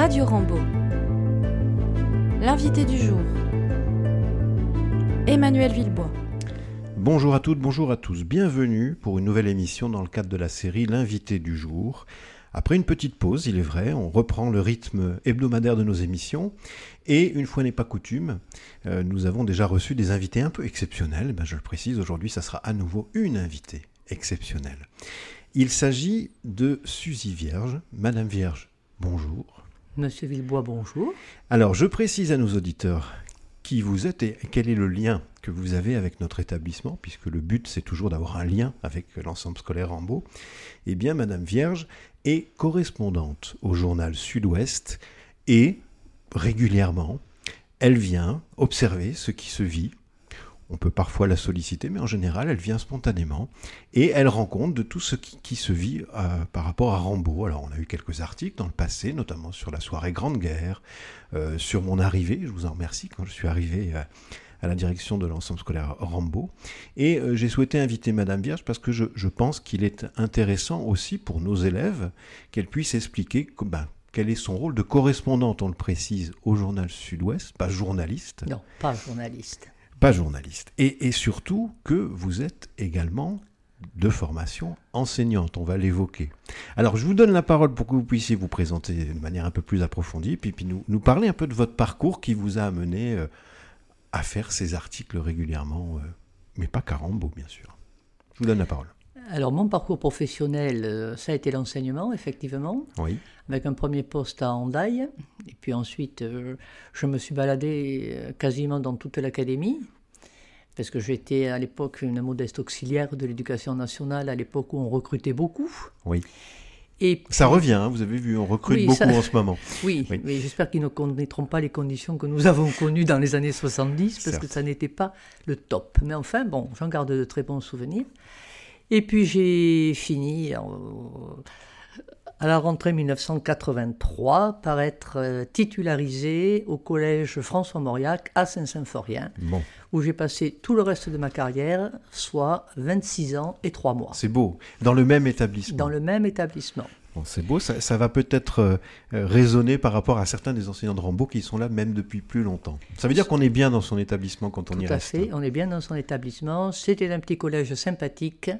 Radio Rambo. L'invité du jour. Emmanuel Villebois. Bonjour à toutes, bonjour à tous. Bienvenue pour une nouvelle émission dans le cadre de la série L'invité du jour. Après une petite pause, il est vrai, on reprend le rythme hebdomadaire de nos émissions. Et une fois n'est pas coutume, euh, nous avons déjà reçu des invités un peu exceptionnels. Ben, je le précise, aujourd'hui, ça sera à nouveau une invitée exceptionnelle. Il s'agit de Suzy Vierge. Madame Vierge, bonjour. Monsieur Villebois, bonjour. Alors, je précise à nos auditeurs qui vous êtes et quel est le lien que vous avez avec notre établissement, puisque le but c'est toujours d'avoir un lien avec l'ensemble scolaire Rambaud. Eh bien, Madame Vierge est correspondante au journal Sud-Ouest et régulièrement, elle vient observer ce qui se vit on peut parfois la solliciter, mais en général, elle vient spontanément et elle rend compte de tout ce qui, se vit euh, par rapport à Rambaud. Alors, on a eu quelques articles dans le passé, notamment sur la soirée Grande Guerre, euh, sur mon arrivée. Je vous en remercie quand je suis arrivé euh, à la direction de l'ensemble scolaire Rambaud. Et j'ai souhaité inviter Madame Vierge parce que je, pense qu'il est intéressant aussi pour nos élèves qu'elle puisse expliquer ben, quel est son rôle de correspondante, on le précise, au journal Sud-Ouest, pas journaliste. Non, pas journaliste pas journaliste. Et, surtout que vous êtes également de formation enseignante, on va l'évoquer. Alors je vous donne la parole pour que vous puissiez vous présenter de manière un peu plus approfondie, puis, nous, nous parler un peu de votre parcours qui vous a amené euh, à faire ces articles régulièrement, euh, mais pas Carambo bien sûr. Je vous donne la parole. Alors, mon parcours professionnel, euh, ça a été l'enseignement, effectivement. Oui. Avec un premier poste à Handaï. Et puis ensuite, euh, je me suis baladé euh, quasiment dans toute l'académie. Parce que j'étais à l'époque une modeste auxiliaire de l'éducation nationale, à l'époque où on recrutait beaucoup. Oui. Et ça revient, hein, vous avez vu, on recrute beaucoup en ce moment. Oui, mais j'espère qu'ils ne connaîtront pas les conditions que nous avons connues dans les années 70, parce que ça n'était pas le top. Mais enfin, bon, j'en garde de très bons souvenirs. Et puis j'ai fini à la rentrée 1983 par être euh, titularisé au collège François Mauriac à Saint-Symphorien, où j'ai passé tout le reste de ma carrière, soit 26 ans et 3 mois. C'est beau, dans le même établissement. Dans le même établissement c'est beau, ça, va peut-être euh, euh, résonner par rapport à certains des enseignants de Rambaud qui sont là même depuis plus longtemps. Ça veut dire qu'on est bien dans son établissement quand on y reste. Tout à fait, on est bien dans son établissement. C'était un petit collège sympathique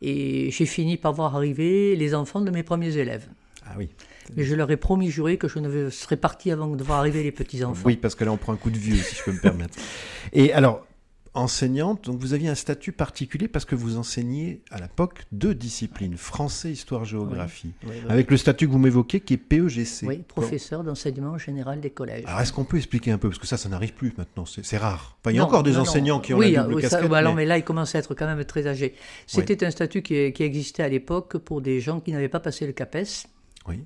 et j'ai fini par voir arriver les enfants de mes premiers élèves. Ah oui. Mais je leur ai promis juré que je ne serais parti avant de voir arriver les petits-enfants. Oui, parce que là, on prend un coup de vieux, si je peux me permettre. Et alors, enseignante, donc vous aviez un statut particulier parce que vous enseignez à l'époque deux disciplines, français, histoire, géographie, avec le statut que vous m'évoquez qui est PEGC. Oui, professeur d'enseignement général des collèges. Alors est-ce qu'on peut expliquer un peu, parce que ça, ça n'arrive plus maintenant, c'est rare. il y a encore des enseignants qui ont la double oui, casquette. Bah, mais... là, il commence à être quand même très âgé. C'était un statut qui, qui existait à l'époque pour des gens qui n'avaient pas passé le CAPES. Oui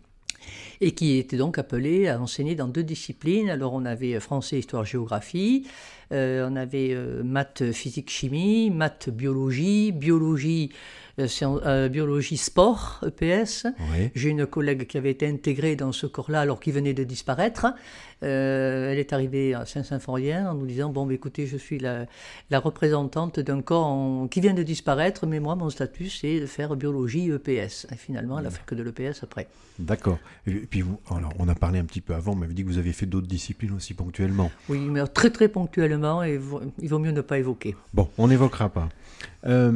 et qui était donc appelé à enseigner dans deux disciplines. Alors on avait français, histoire, géographie, euh, on avait euh, maths, physique, chimie, maths, biologie, biologie, euh, biologie sport, EPS. J'ai une collègue qui avait été intégrée dans ce corps-là alors qu'il venait de disparaître. elle est arrivée à Saint-Symphorien en nous disant Bon, écoutez, je suis la, représentante d'un corps qui vient de disparaître, mais moi, mon statut, c'est de faire biologie EPS. Et finalement, elle a fait que de l'EPS après. D'accord. Et puis, vous, alors, on a parlé un petit peu avant, on m'avait dit que vous aviez fait d'autres disciplines aussi ponctuellement. Oui, mais très très ponctuellement, et il vaut mieux ne pas évoquer. Bon, on n'évoquera pas. Euh,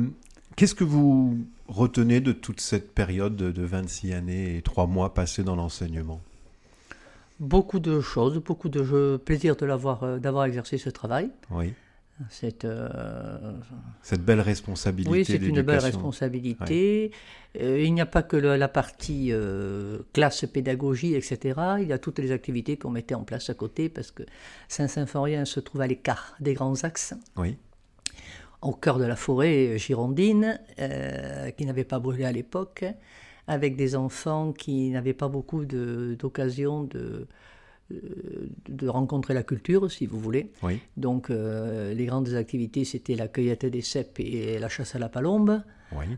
Qu'est-ce que vous retenez de toute cette période de 26 années et 3 mois passés dans l'enseignement? Beaucoup de choses, beaucoup de plaisir de l'avoir, euh, d'avoir exercé ce travail. Oui. Cette, euh, cette belle responsabilité. Oui, c'est une belle responsabilité. Euh, il n'y a pas que la partie classe, pédagogie, etc. Il y a toutes les activités qu'on mettait en place à côté parce que Saint-Symphorien se trouve à l'écart des grands axes. Oui au cœur de la forêt girondine, euh, qui n'avait pas brûlé à l'époque, avec des enfants qui n'avaient pas beaucoup d'occasion de, de, rencontrer la culture, si vous voulez. Donc, euh, les grandes activités, c'était la cueillette des cèpes et la chasse à la palombe.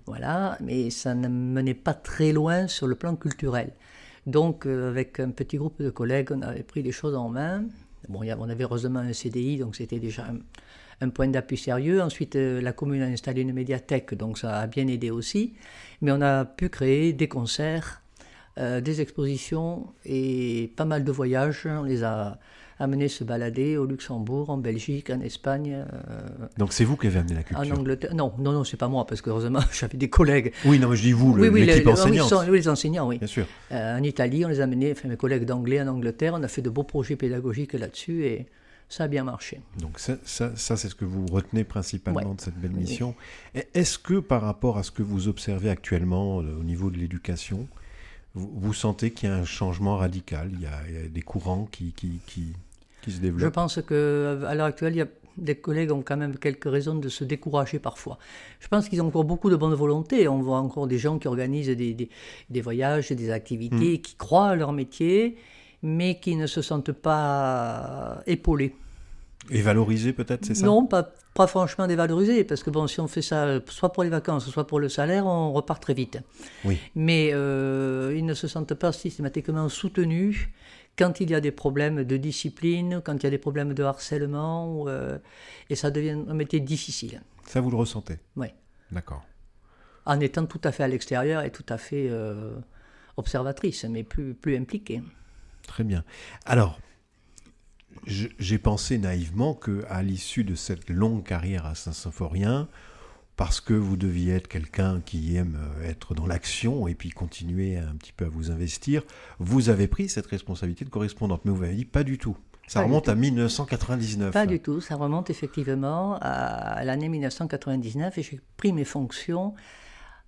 Voilà, mais ça ne menait pas très loin sur le plan culturel. Donc, euh, avec un petit groupe de collègues, on avait pris les choses en main. Bon, on avait heureusement un CDI, donc c'était déjà un point d'appui sérieux. Ensuite, euh, la commune a installé une médiathèque, donc ça a bien aidé aussi. Mais on a pu créer des concerts des expositions et pas mal de voyages. On les a amenés se balader au Luxembourg, en Belgique, en Espagne. Donc c'est vous qui avez amené la culture En Angleterre. Non, non, non, c'est pas moi, parce que heureusement, j'avais des collègues. Oui, non, mais je dis vous, l'équipe enseignante. Oui, les enseignants, oui. Bien sûr. en Italie, on les a amenés, enfin, mes collègues d'anglais en Angleterre, on a fait de beaux projets pédagogiques là-dessus et ça a bien marché. Donc ça, ça, c'est ce que vous retenez principalement de cette belle mission. Est-ce que par rapport à ce que vous observez actuellement euh, au niveau de l'éducation, vous, sentez qu'il y a un changement radical il y, a, des courants qui, qui, qui, se développent? Je pense qu'à l'heure actuelle, il y a des collègues ont quand même quelques raisons de se décourager parfois. Je pense qu'ils ont encore beaucoup de bonne volonté. On voit encore des gens qui organisent des, des, des voyages, des activités, hmm. qui croient à leur métier, mais qui ne se sentent pas épaulés. Et valoriser peut-être, c'est ça? Non, pas, pas franchement dévaloriser, parce que bon, si on fait ça soit pour les vacances, soit pour le salaire, on repart très vite. Oui. Mais euh, ils ne se sentent pas systématiquement soutenus quand il y a des problèmes de discipline, quand il y a des problèmes de harcèlement, euh, et ça devient un métier difficile. Ça, vous le ressentez? Oui. D'accord. En étant tout à fait à l'extérieur et tout à fait euh, observatrice, mais plus, plus impliquée. Très bien. Alors, j'ai pensé naïvement que à l'issue de cette longue carrière à Saint-Symphorien, parce que vous deviez être quelqu'un qui aime euh, être dans l'action et puis continuer un petit peu à vous investir, vous avez pris cette responsabilité de correspondante. Mais vous m'avez dit pas du tout. Ça remonte à 1999. Pas du tout, ça remonte effectivement à l'année 1999 et j'ai pris mes fonctions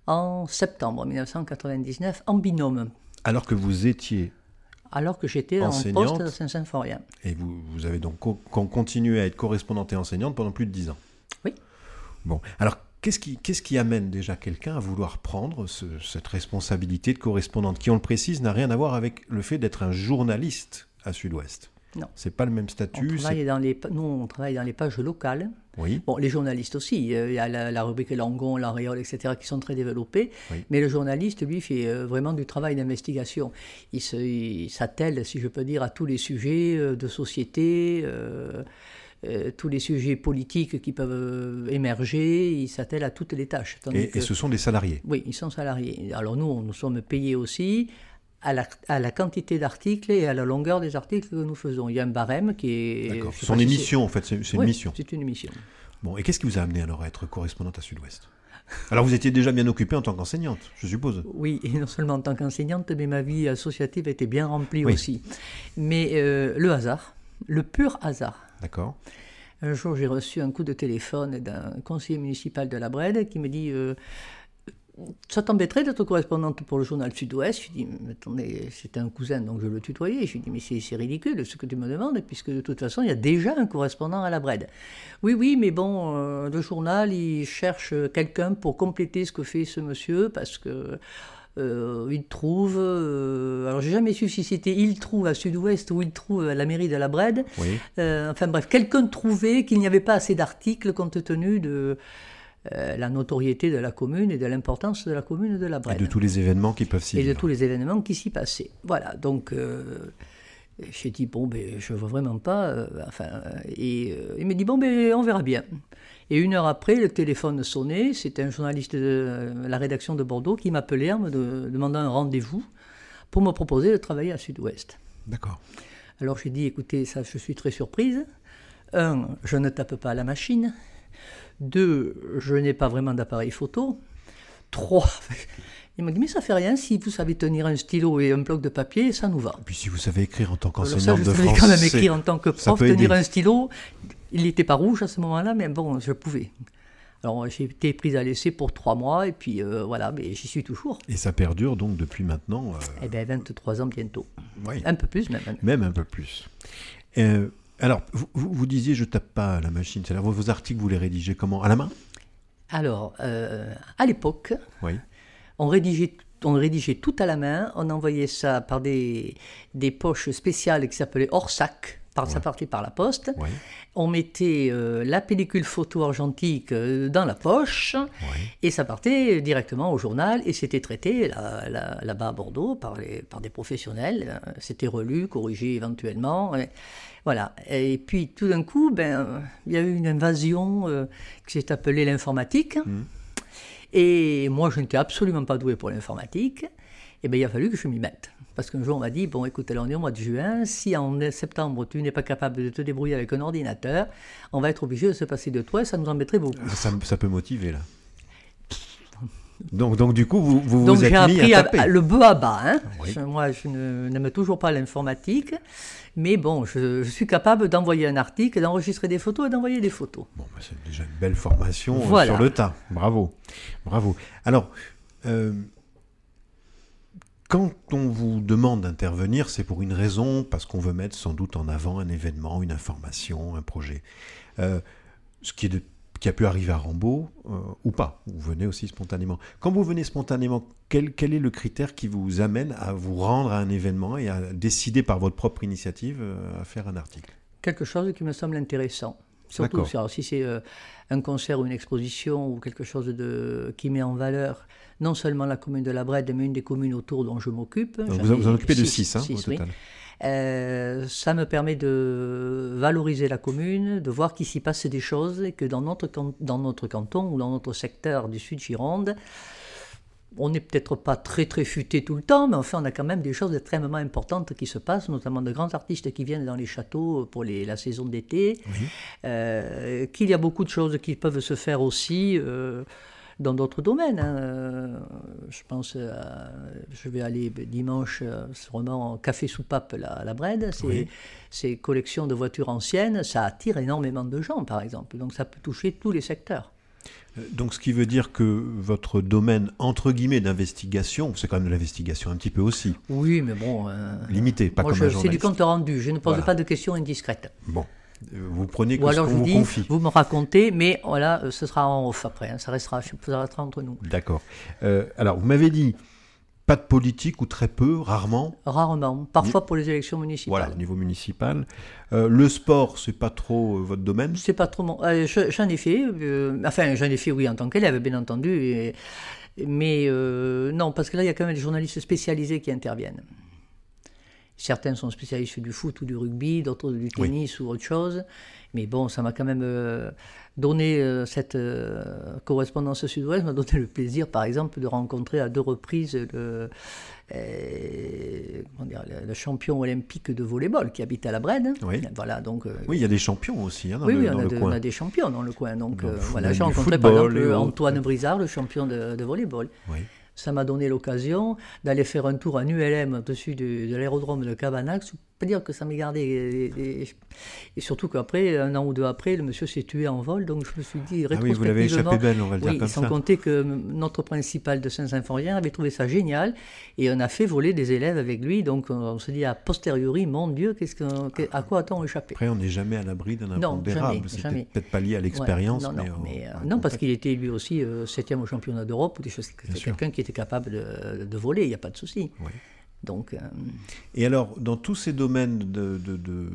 en septembre 1999 en binôme. Alors que vous étiez alors que j'étais en poste à Saint-Symphorien. Et vous, vous, avez donc continué à être correspondante et enseignante pendant plus de dix ans Oui. Bon, alors qu'est-ce qui, qu'est-ce qui amène déjà quelqu'un à vouloir prendre cette responsabilité de correspondante, qui, on le précise, n'a rien à voir avec le fait d'être un journaliste à Sud-Ouest? Non. C'est pas le même statut. On dans les, nous, on travaille dans les pages locales. Oui. Bon, les journalistes aussi. Euh, il y a la, rubrique Langon, l'Aréole, etc., qui sont très développés. Mais le journaliste, lui, fait euh, vraiment du travail d'investigation. Il s'attelle, si je peux dire, à tous les sujets euh, de société. tous les sujets politiques qui peuvent émerger, il s'attelle à toutes les tâches. Et, et, ce sont des salariés Oui, ils sont salariés. Alors nous, nous sommes payés aussi à la, quantité d'articles et à la longueur des articles que nous faisons. Il y a un barème qui est. D'accord. C'est une émission, en fait, c'est une mission. C'est une émission. Bon, et qu'est-ce qui vous a amené alors à être correspondante à Sud-Ouest? Alors vous étiez déjà bien occupée en tant qu'enseignante, je suppose. Oui, et non seulement en tant qu'enseignante, mais ma vie associative était bien remplie aussi. Mais euh, le hasard, le pur hasard. D'accord. Un jour, j'ai reçu un coup de téléphone d'un conseiller municipal de la Brède qui me dit euh, ça t'embêterait d'être correspondante pour le journal Sud-Ouest? Je lui dis, mais attendez, c'était un cousin, donc je le tutoyais. Je lui dis, mais c'est ridicule ce que tu me demandes, puisque de toute façon, il y a déjà un correspondant à la Brède. Oui, oui, mais bon, euh, le journal, il cherche quelqu'un pour compléter ce que fait ce monsieur, parce que euh, il trouve. Euh, alors, j'ai jamais su si c'était il trouve à Sud-Ouest ou il trouve à la mairie de la Brède. enfin bref, quelqu'un trouvait qu'il n'y avait pas assez d'articles compte tenu de euh, la notoriété de la commune et de l'importance de la commune de la Brenne. Et de tous les événements qui peuvent s'y Et de tous les événements qui s'y passaient. Voilà, donc euh, j'ai dit, bon, ben, je ne vois vraiment pas. Euh, enfin, et il me dit, bon, ben, on verra bien. Et une heure après, le téléphone sonnait. C'était un journaliste de la rédaction de Bordeaux qui m'appelait en me demandant un rendez-vous pour me proposer de travailler à Sud-Ouest. D'accord. Alors j'ai dit, écoutez, ça, je suis très surprise. Un, je ne tape pas à la machine. Deux, je n'ai pas vraiment d'appareil photo. Trois, il m'a dit, mais ça fait rien, si vous savez tenir un stylo et un bloc de papier, ça nous va. Et puis si vous savez écrire en tant qu'enseignante de français... Je quand même écrire en tant que prof, tenir un stylo. Il n'était pas rouge à ce moment-là, mais bon, je pouvais. Alors j'ai été prise à l'essai pour trois mois, et puis euh, voilà, mais j'y suis toujours. Et ça perdure donc depuis maintenant euh... Eh bien, 23 ans bientôt. Oui. Un peu plus même. Même un peu plus. Euh, alors, vous, vous, disiez je tape pas à la machine, c'est-à-dire vos, articles, vous les rédigez comment? À la main? Alors, euh, à l'époque, oui. on rédigeait on rédigeait tout à la main, on envoyait ça par des, des poches spéciales qui s'appelaient hors sac, par, ça partait par la poste. On mettait euh, la pellicule photo argentique euh, dans la poche et ça partait directement au journal et c'était traité là-bas à Bordeaux par, les, par des professionnels. C'était relu, corrigé éventuellement. Voilà. Et puis tout d'un coup, ben, il y a eu une invasion euh, qui s'est appelée l'informatique. Mmh. Et moi, je n'étais absolument pas doué pour l'informatique. Et bien, il a fallu que je m'y mette. Parce qu'un jour, on m'a dit, bon, écoute, là, on est au mois de juin, si en septembre, tu n'es pas capable de te débrouiller avec un ordinateur, on va être obligé de se passer de toi et ça nous embêterait beaucoup. Ça, ça peut motiver, là. Donc, donc du coup, vous vous, donc, êtes mis à taper. le bas à bas. Hein. Oui. Je- moi, je n'aime toujours pas l'informatique, mais bon, je, je suis capable d'envoyer un article, d'enregistrer des photos et d'envoyer des photos. Bon, bah, c'est déjà une belle formation euh, Voilà. sur le tas. Bravo. Bravo. Alors, euh, quand on vous demande d'intervenir, c'est pour une raison, parce qu'on veut mettre sans doute en avant un événement, une information, un projet. Euh, ce qui, a pu arriver à Rambaud, euh, ou pas. Vous venez aussi spontanément. Quand vous venez spontanément, quel, quel est le critère qui vous amène à vous rendre à un événement et à décider par votre propre initiative euh, à faire un article? Quelque chose qui me semble intéressant. Surtout si, alors, si c'est euh, un concert ou une exposition ou quelque chose de, qui met en valeur non seulement la commune de la Brède, mais une des communes autour dont je m'occupe. Vous, ai vous en occupez de six- 6 hein, au oui. Euh, ça me permet de valoriser la commune, de voir qu'il s'y passe des choses et que dans notre, dans notre canton ou dans notre secteur du Sud Gironde, on n'est peut-être pas très très futé tout le temps, mais enfin on a quand même des choses extrêmement importantes qui se passent, notamment de grands artistes qui viennent dans les châteaux pour les- la saison d'été, Euh, qu'il y a beaucoup de choses qui peuvent se faire aussi. euh, dans d'autres domaines. hein. Je pense, à- je vais aller dimanche euh, sûrement au Café Soupape là, à la Brède. Oui. ces collections de voitures anciennes, ça attire énormément de gens, par exemple. Donc ça peut toucher tous les secteurs. Euh, Donc, ce qui veut dire que votre domaine, entre guillemets, d'investigation, c'est quand même de l'investigation un petit peu aussi, Oui, mais bon. euh, limité, pas moi, comme je- c'est du compte rendu. Je ne pose Voilà. pas de questions indiscrètes. Bon, Euh, vous prenez que Ou ce alors qu'on je vous dis, confie. vous me racontez, mais voilà, ce sera en off après. hein. Ça, restera, ça restera entre nous. D'accord. Euh, alors, vous m'avez dit, pas de politique ou très peu, rarement, Rarement. Parfois pour les élections municipales. voilà, au niveau municipal. Euh, le sport, c'est pas trop euh, votre domaine? C'est pas trop mon. euh, je- j'en ai fait. euh, enfin, j'en ai fait, oui, en tant qu'élève, bien entendu. et- mais non, parce que là, il y a quand même des journalistes spécialisés qui interviennent. Certains sont spécialistes du foot ou du rugby, d'autres du tennis ou autre chose. Mais bon, ça m'a quand même euh, donné euh, cette euh, correspondance sud-ouest, m'a donné le plaisir, par exemple, de rencontrer à deux reprises le, euh, dire, champion olympique de volleyball qui habite à la Brenne. Oui. Voilà, donc. Oui, il y a des champions aussi hein, dans oui, le, oui, dans on a, le de- coin. on a des champions dans le coin. Donc le euh, voilà, j'ai rencontré par exemple. Antoine Brizard, le champion de, de volleyball. Oui. Ça m'a donné l'occasion d'aller faire un tour en ULM au-dessus de, de l'aérodrome de Cabanac. Pas dire que ça m'est gardé. Et, et- et surtout qu'après, un an ou deux après, le monsieur s'est tué en vol. Donc je me suis dit Ah oui, vous l'avez rétrospectivement. échappé belle, on va le dire Oui, comme sans ça. compter que notre principal de Saint-Symphorien avait trouvé ça génial et on a fait voler des élèves avec lui. Donc on, se dit a posteriori, mon Dieu, qu'est-ce à quoi a-t-on échappé? Après, on n'est jamais à l'abri d'un impondérable. C'est peut-être- pas lié à l'expérience, Ouais, non, mais, non, au- mais, euh, au non, parce qu'il était lui aussi euh, septième au championnat d'Europe ou des choses. Quelqu'un qui était capable de, de voler, il n'y a pas de souci. Ouais. Donc, euh, Et alors, dans tous ces domaines de- de- de-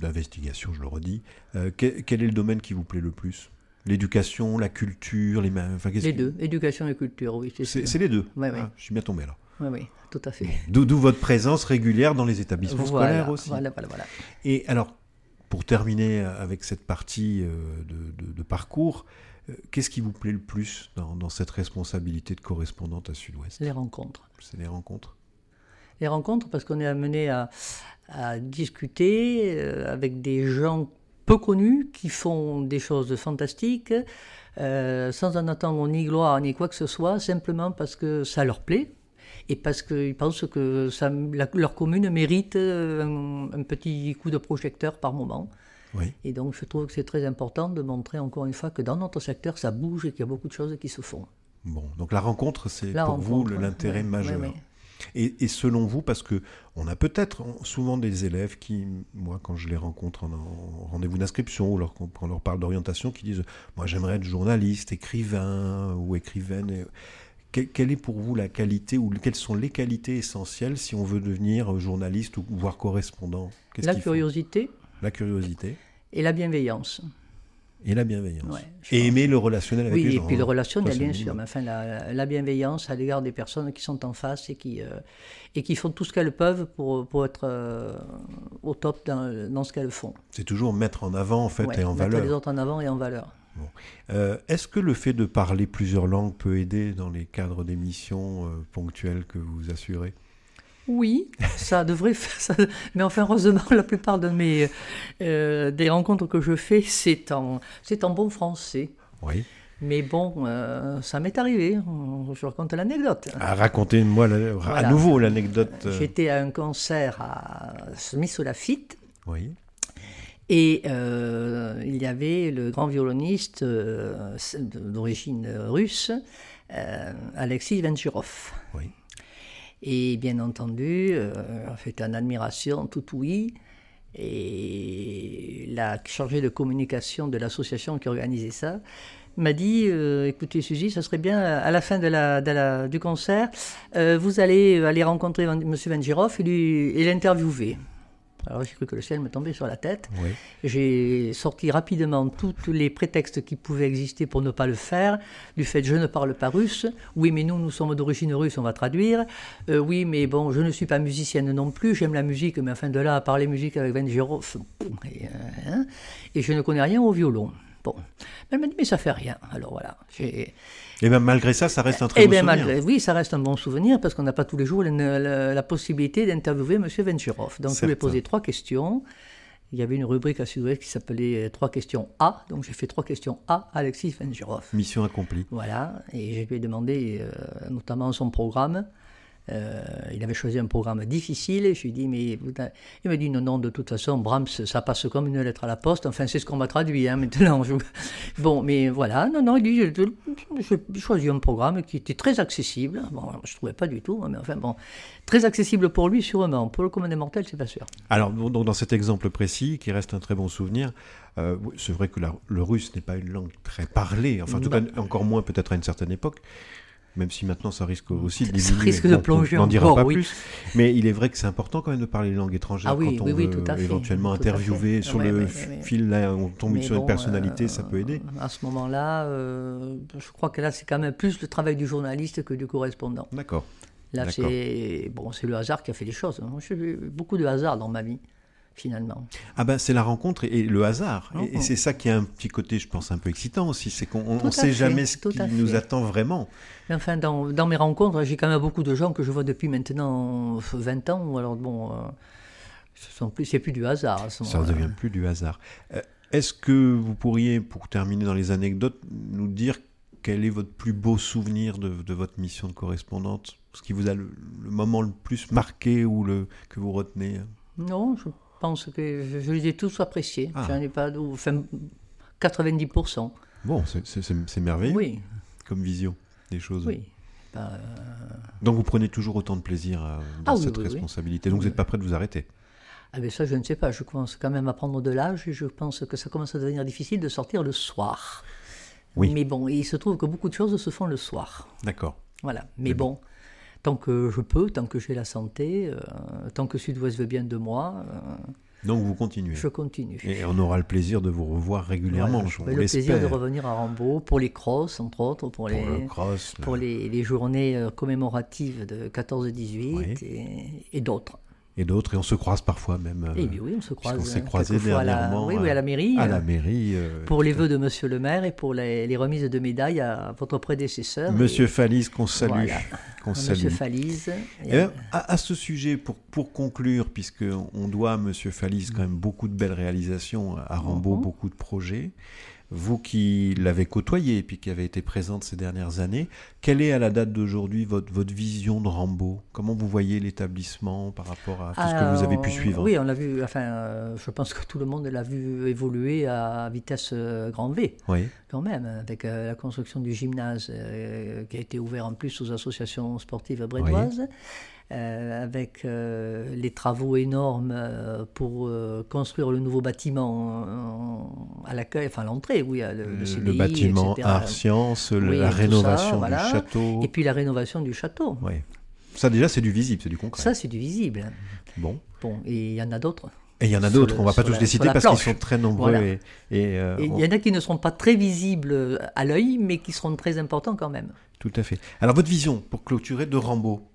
d'investigation, je le redis, euh, quel, quel est le domaine qui vous plaît le plus? L'éducation, la culture, les... Enfin, les deux, éducation et culture, oui. C'est les deux. Ouais, ouais. Ah, je suis bien tombé là. Oui, oui, tout à fait. D'où votre présence régulière dans les établissements Voilà, scolaires aussi. voilà, voilà, voilà. Et alors, pour terminer avec cette partie euh, de, de- de parcours, euh, qu'est-ce qui vous plaît le plus dans, dans cette responsabilité de correspondante à Sud-Ouest? Les rencontres. C'est les rencontres Les rencontres, parce qu'on est amené à, à discuter euh, avec des gens peu connus qui font des choses fantastiques, euh, sans en attendre ni gloire ni quoi que ce soit, simplement parce que ça leur plaît et parce qu'ils pensent que ça, la- leur commune mérite euh, un, un petit coup de projecteur par moment. Oui. Et donc je trouve que c'est très important de montrer encore une fois que dans notre secteur, ça bouge et qu'il y a beaucoup de choses qui se font. Bon, donc la rencontre, c'est pour vous rencontre, l'intérêt majeur. Et, et selon vous, parce que on a peut-être souvent des élèves qui, moi, quand je les rencontre en, en rendez-vous d'inscription ou leur, quand on leur parle d'orientation, qui disent Moi, j'aimerais être journaliste, écrivain ou écrivaine. Que- quelle est pour vous la qualité ou quelles sont les qualités essentielles si on veut devenir journaliste ou voire correspondant? La curiosité La curiosité et la bienveillance. Et la bienveillance. Ouais, et aimer le relationnel avec Oui, les et gens. puis le relationnel, Ça, bien sûr, mais enfin, la, la bienveillance à l'égard des personnes qui sont en face et qui, euh, et qui font tout ce qu'elles peuvent pour, pour être euh, au top dans, dans ce qu'elles font. C'est toujours mettre en avant en fait Ouais, et en mettre valeur. les autres en avant et en valeur. Euh, est-ce que le fait de parler plusieurs langues peut aider dans les cadres d'émissions euh, ponctuelles que vous assurez? Oui, ça devrait faire ça. Mais enfin, heureusement, la plupart de mes euh, des rencontres que je fais, c'est en, c'est en bon français. Oui. Mais bon, ça m'est arrivé. Je raconte l'anecdote. Ah, racontez-moi à nouveau l'anecdote. J'étais à un concert à Smith Lafitte. Oui. Et euh, il y avait le grand violoniste euh, d'origine russe, euh, Alexis Venturov. Oui. Et bien entendu, fait en admiration, tout oui. Et la chargée de communication de l'association qui organisait ça m'a dit écoutez Suzy, ça serait bien à la fin de la, du concert, vous allez aller rencontrer M. Venturov et l'interviewer. Alors j'ai cru que le ciel me tombait sur la tête. J'ai sorti rapidement tous les prétextes qui pouvaient exister pour ne pas le faire, du fait je ne parle pas russe, oui mais nous nous sommes d'origine russe, on va traduire, euh, oui mais bon je ne suis pas musicienne non plus, j'aime la musique, mais enfin de là à parler musique avec Van et, euh, hein, et je ne connais rien au violon. Bon, elle m'a dit mais ça fait rien. Alors voilà, et bien malgré ça, ça reste un très et bon bien, souvenir. Malgré, oui, ça reste un bon souvenir parce qu'on n'a pas tous les jours la, possibilité d'interviewer M. Venturov. Donc je lui ai posé trois questions. Il y avait une rubrique à Sud-Ouest qui s'appelait euh, Trois questions A. Donc j'ai fait trois questions A, Alexis Venturov. Mission accomplie. Voilà. Et je lui ai demandé euh, notamment son programme. Euh, il avait choisi un programme difficile et je lui ai dit, mais il m'a dit non, non, de toute façon, Brahms, ça passe comme une lettre à la poste. Enfin, c'est ce qu'on m'a traduit hein, maintenant. Bon, mais voilà, non, non, il dit, j'ai choisi un programme qui était très accessible. Bon, je ne trouvais pas du tout, hein, mais enfin, bon, très accessible pour lui, sûrement. Pour le commun des mortels, c'est pas sûr. Alors, donc, dans cet exemple précis, qui reste un très bon souvenir, euh, c'est vrai que le russe n'est pas une langue très parlée, enfin, en tout cas, encore moins peut-être à une certaine époque même si maintenant ça risque aussi de Ça risque de plonger on n'en dira pas plus. Mais il est vrai que c'est important quand même de parler les langues étrangères ah oui, quand on oui, veut tout à éventuellement interviewer sur le fil, là, on tombe sur une personnalité, ça peut aider. Euh, à ce moment-là, euh, je crois que là, c'est quand même plus le travail du journaliste que du correspondant. D'accord. Là, c'est bon, le hasard qui a fait les choses. J'ai vu beaucoup de hasard dans ma vie finalement. Ah ben c'est la rencontre et, le hasard. Et, oh. c'est ça qui a un petit côté, je pense, un peu excitant aussi, c'est qu'on ne sait jamais ce qui nous attend vraiment. Mais enfin, dans, dans mes rencontres, j'ai quand même beaucoup de gens que je vois depuis maintenant 20 ans, alors bon, euh, ce plus, c'est plus du hasard. ça ne devient plus du hasard. Euh, est-ce que vous pourriez, pour terminer dans les anecdotes, nous dire quel est votre plus beau souvenir de, de votre mission de correspondante? Ce qui vous a le, le, moment le plus marqué ou le, que vous retenez? Non, je pense que je, les ai tous appréciés. Ah. J'en ai pas, enfin, 90%. Bon, c'est merveilleux. Oui. Comme vision des choses. Oui. Bah, euh, Donc vous prenez toujours autant de plaisir euh, dans ah cette responsabilité. Donc vous n'êtes pas prêt de vous arrêter? Ah ben ça, je ne sais pas. Je commence quand même à prendre de l'âge et je pense que ça commence à devenir difficile de sortir le soir. Oui. Mais bon, il se trouve que beaucoup de choses se font le soir. D'accord. Voilà. Mais, bon, tant que je peux, tant que j'ai la santé, euh, tant que Sud-Ouest veut bien de moi. Euh, donc vous continuez. Je continue. Et on aura le plaisir de vous revoir régulièrement. J'aurai le plaisir de revenir à Rambaud pour les crosses, entre autres, pour, les, pour les, journées euh, commémoratives de 14-18 et d'autres et d'autres, et on se croise parfois même. Eh bien oui, on se croise. On s'est croisé dernièrement. À la, oui, à la mairie. À la mairie. Euh, pour les vœux de Monsieur le maire et pour les, remises de médailles à votre prédécesseur. Monsieur Falise, qu'on salue. Qu'on salue. Monsieur Falise. Et à, ce sujet, pour, pour conclure, puisqu'on doit à Monsieur Falise quand même beaucoup de belles réalisations, à Rambaud, mhm. beaucoup de projets. Vous qui l'avez côtoyé et puis qui avez été présente ces dernières années, quelle est à la date d'aujourd'hui votre, votre vision de Rambo? Comment vous voyez l'établissement par rapport à tout ce que vous avez pu suivre? Oui, on l'a vu, enfin, euh, je pense que tout le monde l'a vu évoluer à vitesse euh, grand V. Oui. Quand même, avec euh, la construction du gymnase qui a été ouvert en plus aux associations sportives brédoises. Avec euh, les travaux énormes euh, pour construire le nouveau bâtiment à l'accueil, enfin l'entrée, oui, le, le, le bâtiment art science, la rénovation du château. Et puis la rénovation du château. Oui. Ça déjà c'est du visible, c'est du concret. Ça c'est du visible. Bon. Bon, et il y en a d'autres. Et il y en a d'autres, on ne va pas tous les citer parce qu'ils sont très nombreux. Et, il y en a qui ne seront pas très visibles à l'œil, mais qui seront très importants quand même. Tout à fait. Alors votre vision, pour clôturer, de Rambo,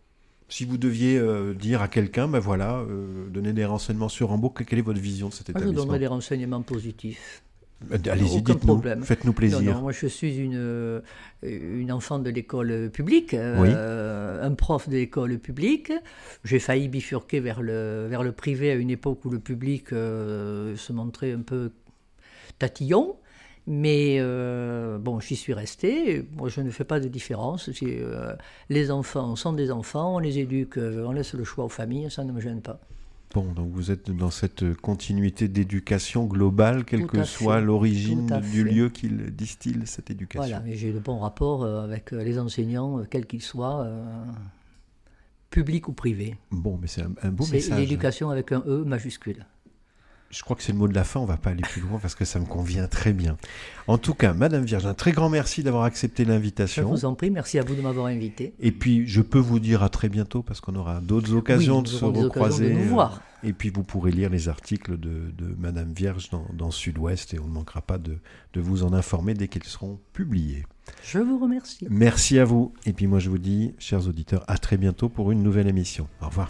si vous deviez euh, dire à quelqu'un, ben voilà, euh, donner des renseignements sur Rambo, quelle est votre vision de cet établissement Je donnerais des renseignements positifs. Allez-y, dites-nous, faites-nous plaisir. moi, je suis une, une enfant de l'école publique, un prof de l'école publique. J'ai failli bifurquer vers le, vers le privé à une époque où le public se montrait un peu tatillon. Mais euh, bon, j'y suis resté. Moi, je ne fais pas de différence. Euh, les enfants sont des enfants, on les éduque, on laisse le choix aux familles, ça ne me gêne pas. Bon, donc vous êtes dans cette continuité d'éducation globale, quelle que soit l'origine du lieu qu'il distille cette éducation. Voilà, mais j'ai de bons rapports euh, avec les enseignants, quels qu'ils soient, publics ou privés. Bon, mais c'est un, beau message. C'est l'éducation avec un E majuscule. Je crois que c'est le mot de la fin, on va pas aller plus loin parce que ça me convient très bien. En tout cas, Madame Vierge, un très grand merci d'avoir accepté l'invitation. Je vous en prie, merci à vous de m'avoir invité. Et puis, je peux vous dire à très bientôt parce qu'on aura d'autres occasions de se recroiser. De nous voir. Et puis, vous pourrez lire les articles de, de Madame Vierge dans, dans Sud-Ouest et on ne manquera pas de, de vous en informer dès qu'ils seront publiés. Je vous remercie. Merci à vous. Et puis, moi, je vous dis, chers auditeurs, à très bientôt pour une nouvelle émission. Au revoir.